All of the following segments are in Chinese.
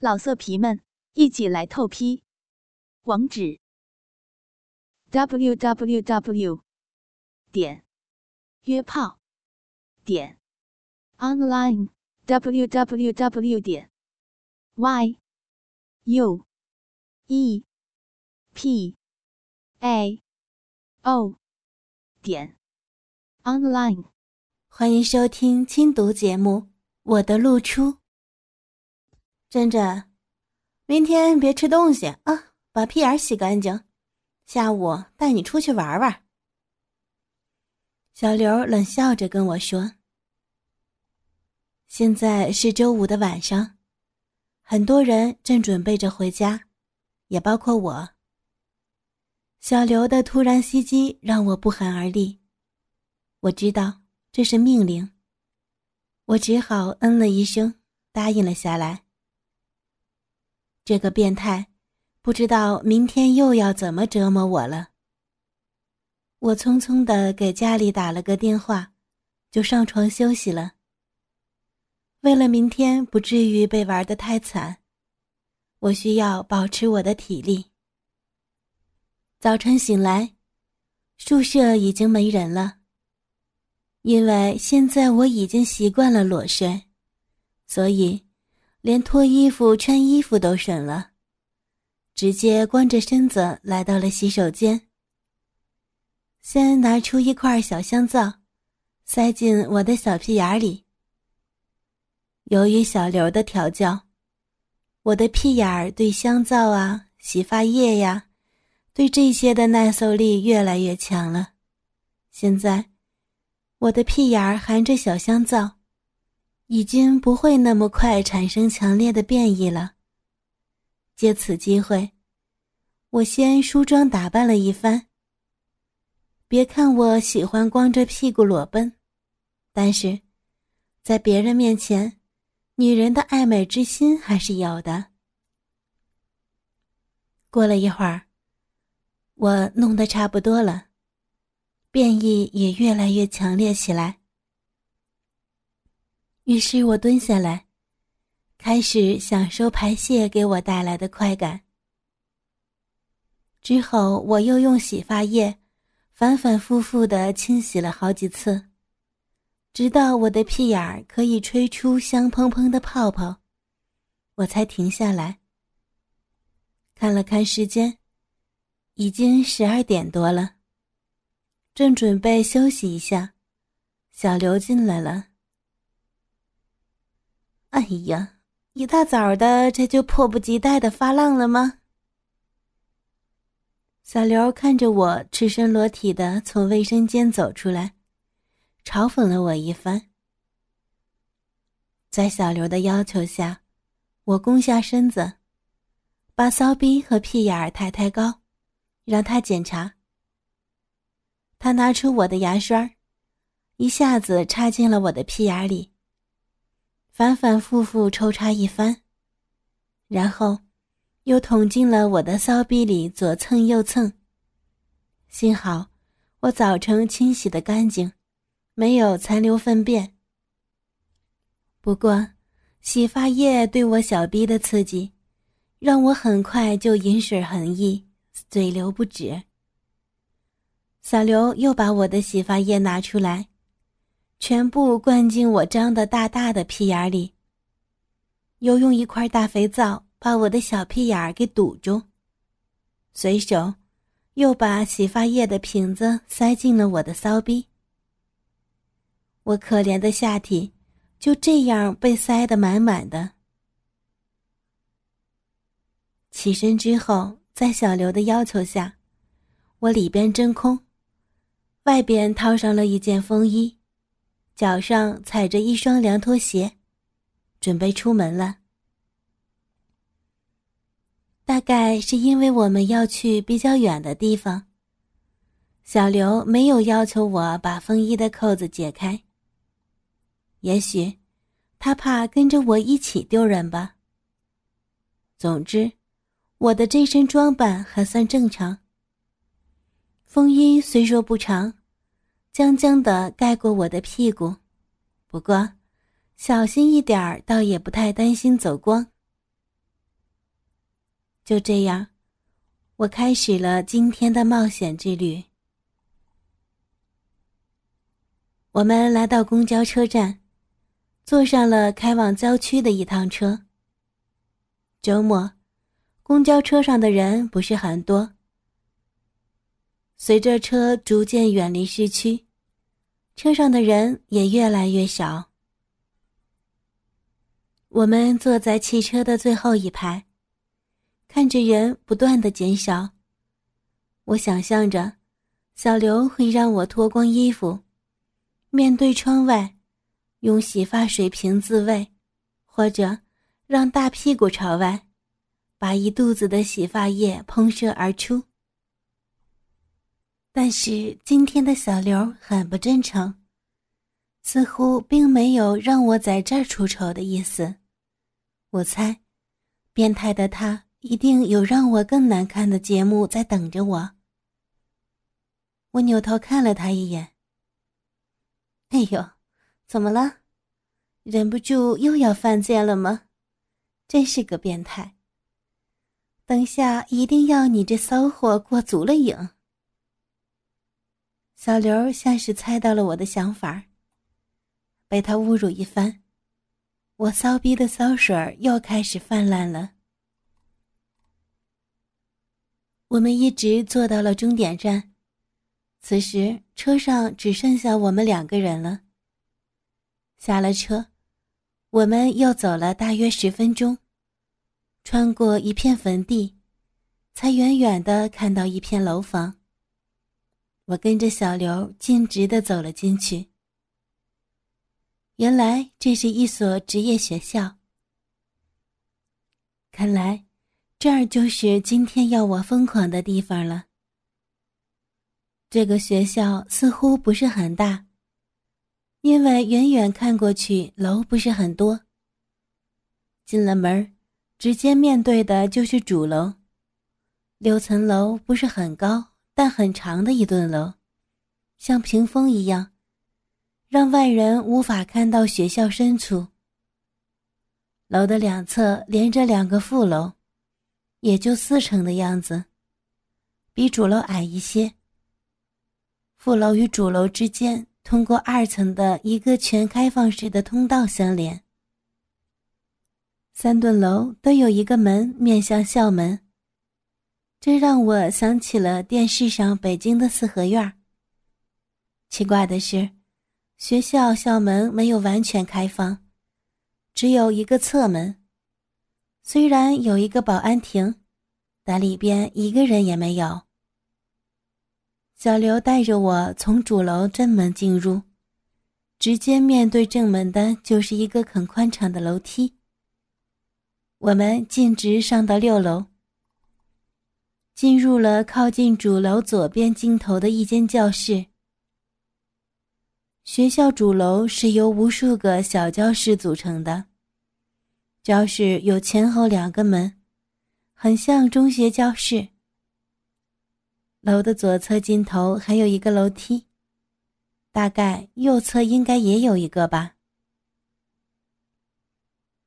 老色皮们，一起来透批！网址：w w w 点约炮点 online w w w 点 y u e p a o 点 online。欢迎收听轻读节目《我的露出》。珍珍，明天别吃东西啊，把屁眼洗干净。下午带你出去玩玩。小刘冷笑着跟我说：“现在是周五的晚上，很多人正准备着回家，也包括我。”小刘的突然袭击让我不寒而栗，我知道这是命令，我只好嗯了一声，答应了下来。这个变态，不知道明天又要怎么折磨我了。我匆匆的给家里打了个电话，就上床休息了。为了明天不至于被玩得太惨，我需要保持我的体力。早晨醒来，宿舍已经没人了。因为现在我已经习惯了裸睡，所以。连脱衣服、穿衣服都省了，直接光着身子来到了洗手间。先拿出一块小香皂，塞进我的小屁眼里。由于小刘的调教，我的屁眼儿对香皂啊、洗发液呀，对这些的耐受力越来越强了。现在，我的屁眼儿含着小香皂。已经不会那么快产生强烈的变异了。借此机会，我先梳妆打扮了一番。别看我喜欢光着屁股裸奔，但是，在别人面前，女人的爱美之心还是有的。过了一会儿，我弄得差不多了，变异也越来越强烈起来。于是我蹲下来，开始享受排泄给我带来的快感。之后，我又用洗发液反反复复的清洗了好几次，直到我的屁眼儿可以吹出香喷喷的泡泡，我才停下来。看了看时间，已经十二点多了，正准备休息一下，小刘进来了。哎呀，一大早的，这就迫不及待的发浪了吗？小刘看着我赤身裸体的从卫生间走出来，嘲讽了我一番。在小刘的要求下，我弓下身子，把骚逼和屁眼儿抬抬高，让他检查。他拿出我的牙刷，一下子插进了我的屁眼里。反反复复抽插一番，然后又捅进了我的骚逼里，左蹭右蹭。幸好我早晨清洗的干净，没有残留粪便。不过洗发液对我小逼的刺激，让我很快就饮水横溢，嘴流不止。小刘又把我的洗发液拿出来。全部灌进我张的大大的屁眼里。又用一块大肥皂把我的小屁眼儿给堵住，随手又把洗发液的瓶子塞进了我的骚逼。我可怜的下体就这样被塞得满满的。起身之后，在小刘的要求下，我里边真空，外边套上了一件风衣。脚上踩着一双凉拖鞋，准备出门了。大概是因为我们要去比较远的地方，小刘没有要求我把风衣的扣子解开。也许他怕跟着我一起丢人吧。总之，我的这身装扮还算正常。风衣虽说不长。将将的盖过我的屁股，不过小心一点儿，倒也不太担心走光。就这样，我开始了今天的冒险之旅。我们来到公交车站，坐上了开往郊区的一趟车。周末，公交车上的人不是很多。随着车逐渐远离市区，车上的人也越来越少。我们坐在汽车的最后一排，看着人不断的减少。我想象着，小刘会让我脱光衣服，面对窗外，用洗发水瓶自慰，或者让大屁股朝外，把一肚子的洗发液喷射而出。但是今天的小刘很不真诚。似乎并没有让我在这儿出丑的意思。我猜，变态的他一定有让我更难看的节目在等着我。我扭头看了他一眼。哎呦，怎么了？忍不住又要犯贱了吗？真是个变态。等下一定要你这骚货过足了瘾。小刘像是猜到了我的想法。被他侮辱一番，我骚逼的骚水又开始泛滥了。我们一直坐到了终点站，此时车上只剩下我们两个人了。下了车，我们又走了大约十分钟，穿过一片坟地，才远远的看到一片楼房。我跟着小刘径直的走了进去。原来这是一所职业学校。看来，这儿就是今天要我疯狂的地方了。这个学校似乎不是很大，因为远远看过去楼不是很多。进了门，直接面对的就是主楼，六层楼不是很高，但很长的一栋楼，像屏风一样。让外人无法看到学校深处。楼的两侧连着两个副楼，也就四层的样子，比主楼矮一些。副楼与主楼之间通过二层的一个全开放式的通道相连。三栋楼都有一个门面向校门，这让我想起了电视上北京的四合院。奇怪的是。学校校门没有完全开放，只有一个侧门。虽然有一个保安亭，但里边一个人也没有。小刘带着我从主楼正门进入，直接面对正门的就是一个很宽敞的楼梯。我们径直上到六楼，进入了靠近主楼左边尽头的一间教室。学校主楼是由无数个小教室组成的，教室有前后两个门，很像中学教室。楼的左侧尽头还有一个楼梯，大概右侧应该也有一个吧。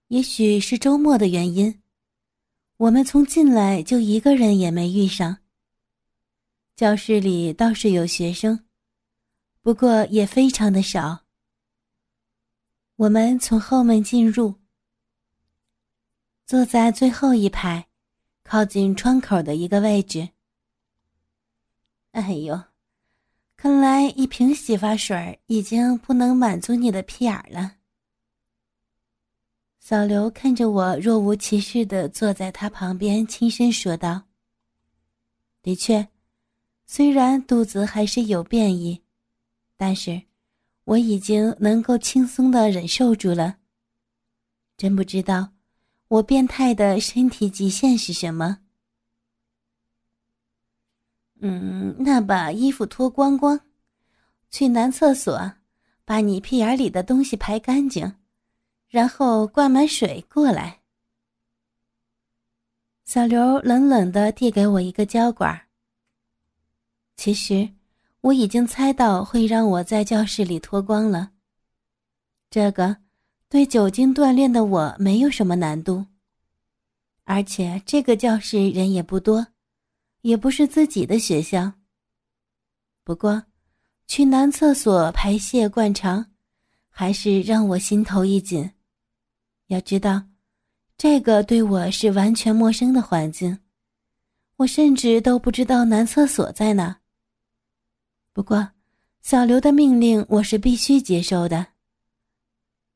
也许是周末的原因，我们从进来就一个人也没遇上。教室里倒是有学生。不过也非常的少。我们从后门进入，坐在最后一排，靠近窗口的一个位置。哎呦，看来一瓶洗发水已经不能满足你的屁眼了。小刘看着我若无其事的坐在他旁边，轻声说道：“的确，虽然肚子还是有变异。”但是，我已经能够轻松的忍受住了。真不知道，我变态的身体极限是什么？嗯，那把衣服脱光光，去男厕所，把你屁眼里的东西排干净，然后灌满水过来。小刘冷冷的递给我一个胶管。其实。我已经猜到会让我在教室里脱光了。这个对久经锻炼的我没有什么难度，而且这个教室人也不多，也不是自己的学校。不过，去男厕所排泄灌肠，还是让我心头一紧。要知道，这个对我是完全陌生的环境，我甚至都不知道男厕所在哪。不过，小刘的命令我是必须接受的。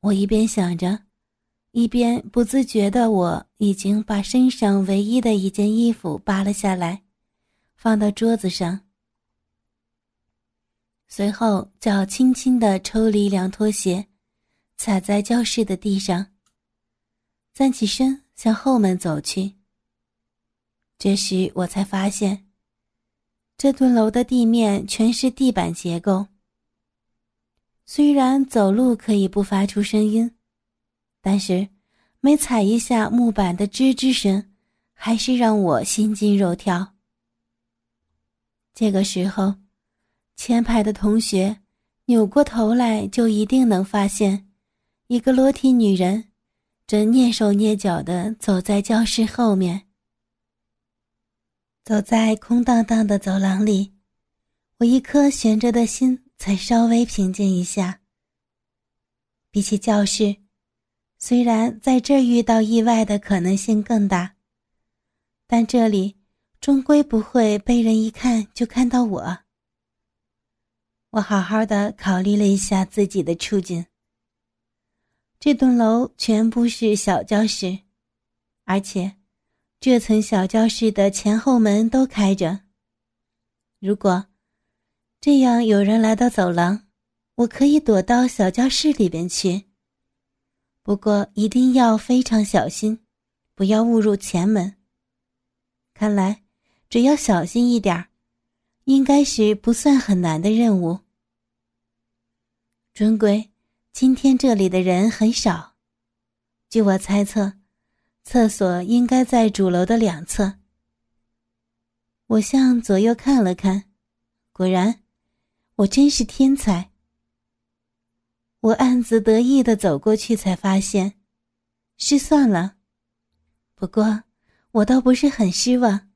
我一边想着，一边不自觉的，我已经把身上唯一的一件衣服扒了下来，放到桌子上。随后，脚轻轻的抽离凉拖鞋，踩在教室的地上。站起身，向后门走去。这时，我才发现，这栋楼的地面全是地板结构。虽然走路可以不发出声音，但是每踩一下木板的吱吱声，还是让我心惊肉跳。这个时候。前排的同学扭过头来，就一定能发现，一个裸体女人正蹑手蹑脚地走在教室后面。走在空荡荡的走廊里，我一颗悬着的心才稍微平静一下。比起教室，虽然在这遇到意外的可能性更大，但这里终归不会被人一看就看到我。我好好的考虑了一下自己的处境。这栋楼全部是小教室，而且这层小教室的前后门都开着。如果这样有人来到走廊，我可以躲到小教室里边去。不过一定要非常小心，不要误入前门。看来只要小心一点儿应该是不算很难的任务。准归，今天这里的人很少。据我猜测，厕所应该在主楼的两侧。我向左右看了看，果然，我真是天才。我暗自得意的走过去，才发现，失算了。不过，我倒不是很失望，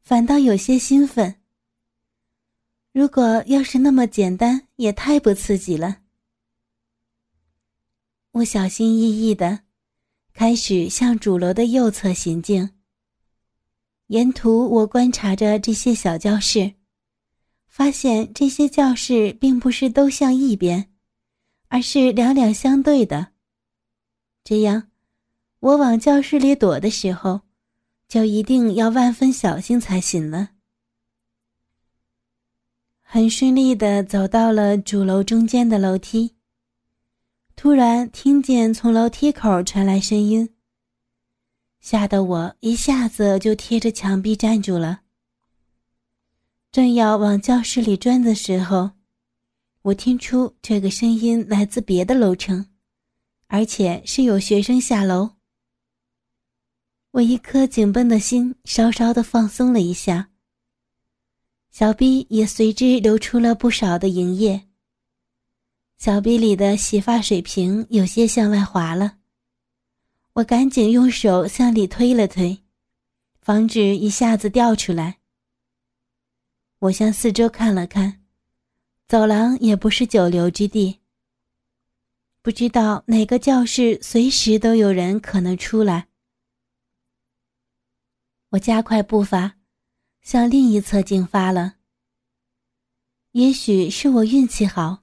反倒有些兴奋。如果要是那么简单，也太不刺激了。我小心翼翼的开始向主楼的右侧行进。沿途，我观察着这些小教室，发现这些教室并不是都向一边，而是两两相对的。这样，我往教室里躲的时候，就一定要万分小心才行了。很顺利的走到了主楼中间的楼梯。突然听见从楼梯口传来声音，吓得我一下子就贴着墙壁站住了。正要往教室里钻的时候，我听出这个声音来自别的楼层，而且是有学生下楼。我一颗紧绷的心稍稍的放松了一下，小臂也随之流出了不少的营液。小臂里的洗发水瓶有些向外滑了，我赶紧用手向里推了推，防止一下子掉出来。我向四周看了看，走廊也不是久留之地，不知道哪个教室随时都有人可能出来。我加快步伐，向另一侧进发了。也许是我运气好。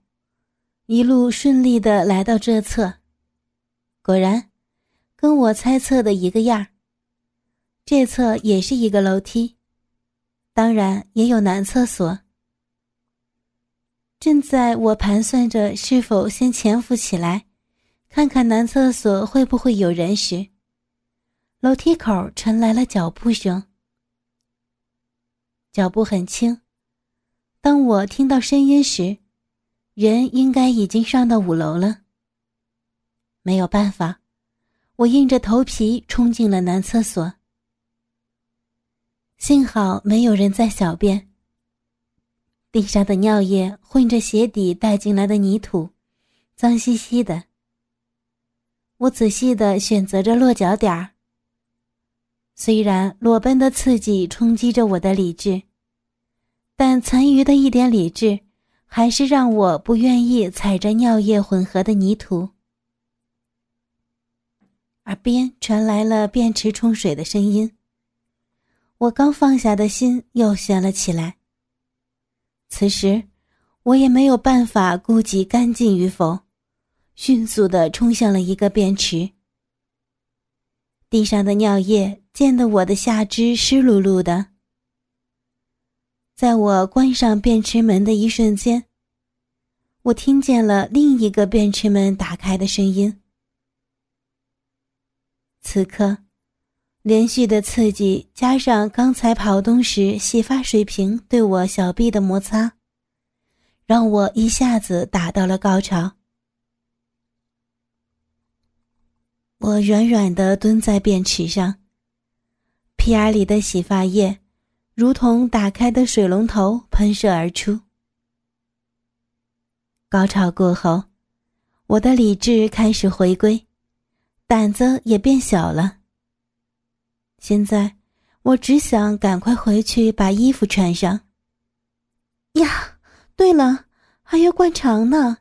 一路顺利的来到这侧，果然，跟我猜测的一个样儿这侧也是一个楼梯，当然也有男厕所。正在我盘算着是否先潜伏起来，看看男厕所会不会有人时，楼梯口传来了脚步声。脚步很轻，当我听到声音时。人应该已经上到五楼了。没有办法，我硬着头皮冲进了男厕所。幸好没有人在小便。地上的尿液混着鞋底带进来的泥土，脏兮兮的。我仔细的选择着落脚点儿。虽然裸奔的刺激冲击着我的理智，但残余的一点理智，还是让我不愿意踩着尿液混合的泥土。耳边传来了便池冲水的声音，我刚放下的心又悬了起来。此时，我也没有办法顾及干净与否，迅速的冲向了一个便池。地上的尿液溅得我的下肢湿漉漉的。在我关上便池门的一瞬间，我听见了另一个便池门打开的声音。此刻，连续的刺激加上刚才跑动时洗发水瓶对我小臂的摩擦，让我一下子达到了高潮。我软软的蹲在便池上，屁眼里的洗发液如同打开的水龙头喷射而出。高潮过后，我的理智开始回归。胆子也变小了。现在，我只想赶快回去把衣服穿上。呀，对了，还要灌肠呢。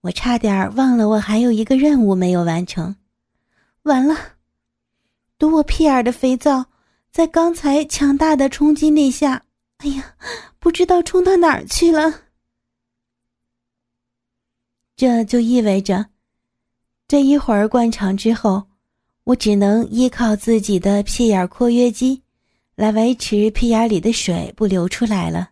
我差点忘了，我还有一个任务没有完成。完了，堵我屁眼的肥皂，在刚才强大的冲击力下，哎呀，不知道冲到哪儿去了。这就意味着。这一会儿灌肠之后，我只能依靠自己的屁眼括约肌，来维持屁眼里的水不流出来了。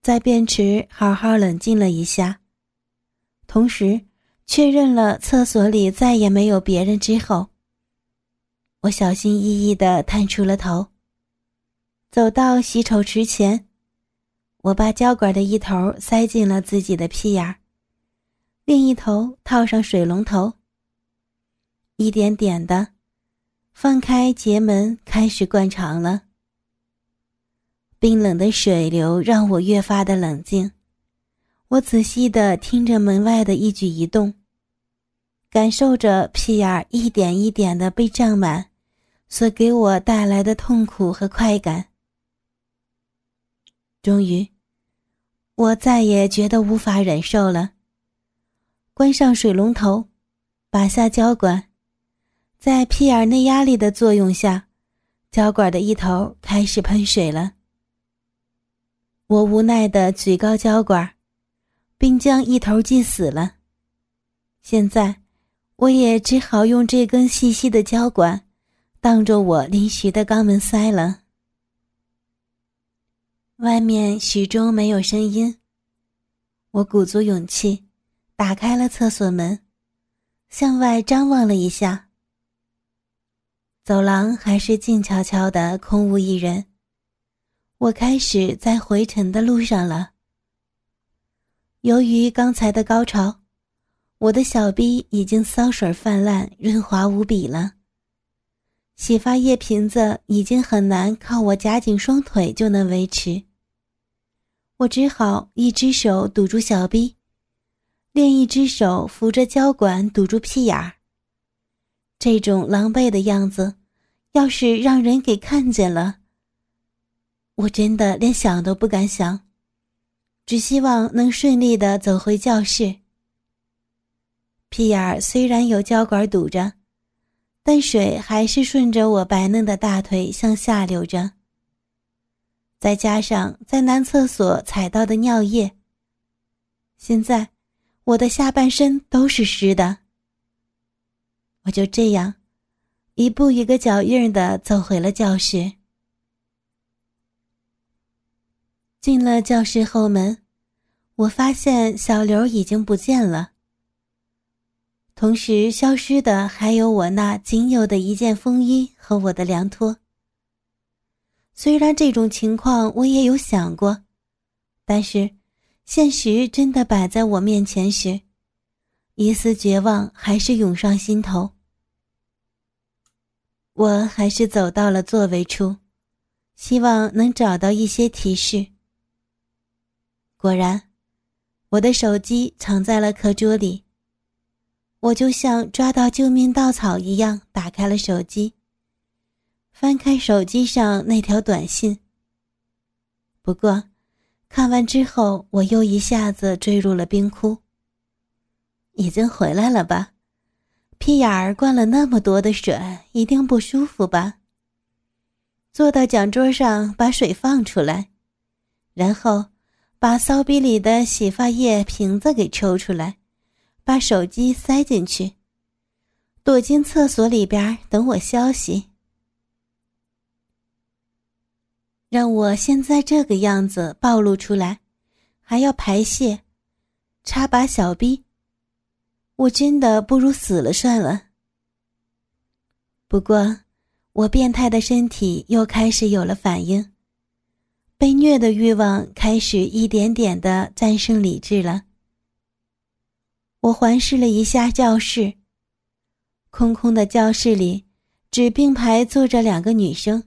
在便池好好冷静了一下，同时确认了厕所里再也没有别人之后，我小心翼翼地探出了头，走到洗手池前，我把胶管的一头塞进了自己的屁眼儿。另一头套上水龙头，一点点的放开节门，开始灌肠了。冰冷的水流让我越发的冷静，我仔细的听着门外的一举一动，感受着屁眼一点一点的被胀满，所给我带来的痛苦和快感。终于，我再也觉得无法忍受了。关上水龙头，拔下胶管，在屁眼内压力的作用下，胶管的一头开始喷水了。我无奈的举高胶管，并将一头系死了。现在，我也只好用这根细细的胶管，当做我临时的肛门塞了。外面始终没有声音，我鼓足勇气。打开了厕所门，向外张望了一下。走廊还是静悄悄的，空无一人。我开始在回程的路上了。由于刚才的高潮，我的小臂已经骚水泛滥、润滑无比了。洗发液瓶子已经很难靠我夹紧双腿就能维持。我只好一只手堵住小臂。另一只手扶着胶管堵住屁眼儿。这种狼狈的样子，要是让人给看见了，我真的连想都不敢想。只希望能顺利的走回教室。屁眼儿虽然有胶管堵着，但水还是顺着我白嫩的大腿向下流着。再加上在男厕所踩到的尿液，现在。我的下半身都是湿的，我就这样，一步一个脚印的走回了教室。进了教室后门，我发现小刘已经不见了。同时消失的还有我那仅有的一件风衣和我的凉拖。虽然这种情况我也有想过，但是。现实真的摆在我面前时，一丝绝望还是涌上心头。我还是走到了座位处，希望能找到一些提示。果然，我的手机藏在了课桌里。我就像抓到救命稻草一样，打开了手机，翻开手机上那条短信。不过，看完之后，我又一下子坠入了冰窟。已经回来了吧？屁眼儿灌了那么多的水，一定不舒服吧？坐到讲桌上，把水放出来，然后把骚逼里的洗发液瓶子给抽出来，把手机塞进去，躲进厕所里边等我消息。让我现在这个样子暴露出来，还要排泄，插把小逼。我真的不如死了算了。不过，我变态的身体又开始有了反应，被虐的欲望开始一点点的战胜理智了。我环视了一下教室，空空的教室里只并排坐着两个女生。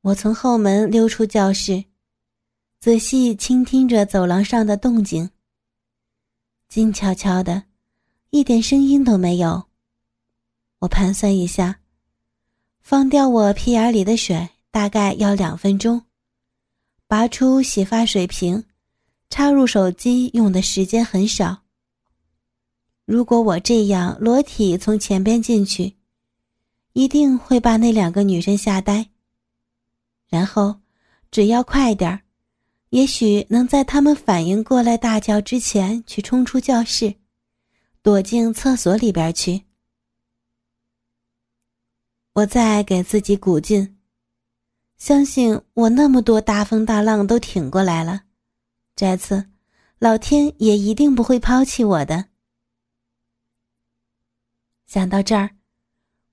我从后门溜出教室，仔细倾听着走廊上的动静。静悄悄的，一点声音都没有。我盘算一下，放掉我屁眼里的水大概要两分钟，拔出洗发水瓶，插入手机用的时间很少。如果我这样裸体从前边进去，一定会把那两个女生吓呆。然后，只要快点儿。也许能在他们反应过来大叫之前去冲出教室，躲进厕所里边去。我再给自己鼓劲，相信我那么多大风大浪都挺过来了，这次老天也一定不会抛弃我的。想到这儿，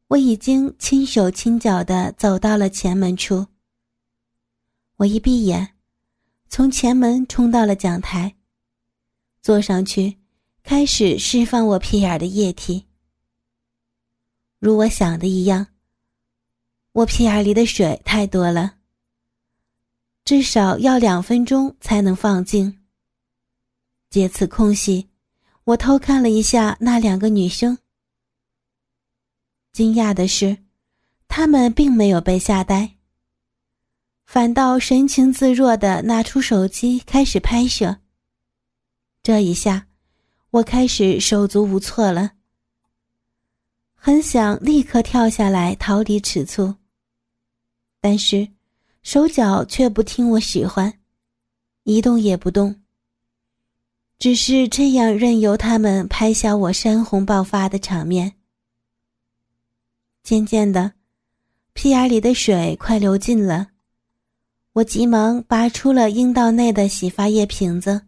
我已经轻手轻脚的走到了前门处。我一闭眼。从前门冲到了讲台，坐上去，开始释放我屁眼的液体。如我想的一样，我屁眼里的水太多了，至少要两分钟才能放尽。借此空隙，我偷看了一下那两个女生。惊讶的是，她们并没有被吓呆。反倒神情自若的拿出手机开始拍摄。这一下，我开始手足无措了。很想立刻跳下来逃离此处，但是手脚却不听我使唤，一动也不动。只是这样任由他们拍下我山洪爆发的场面。渐渐的，屁眼里的水快流尽了。我急忙拔出了阴道内的洗发液瓶子，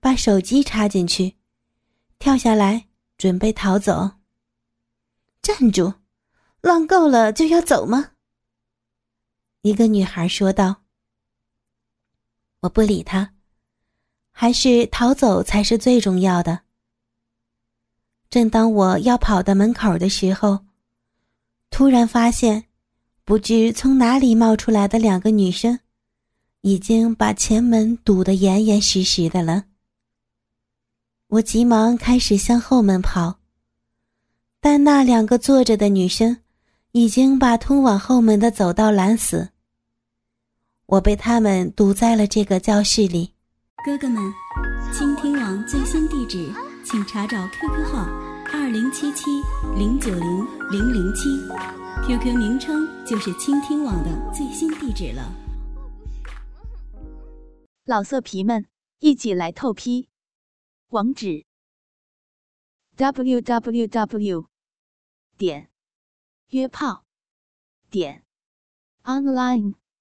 把手机插进去，跳下来准备逃走。站住！浪够了就要走吗？一个女孩说道。我不理他，还是逃走才是最重要的。正当我要跑到门口的时候，突然发现。不知从哪里冒出来的两个女生，已经把前门堵得严严实实的了。我急忙开始向后门跑，但那两个坐着的女生已经把通往后门的走道拦死。我被他们堵在了这个教室里。哥哥们，倾听网最新地址，请查找 QQ 号二零七七零九零零零七。QQ 名称就是倾听网的最新地址了。老色皮们，一起来透批！网址：w w w 点约炮点 online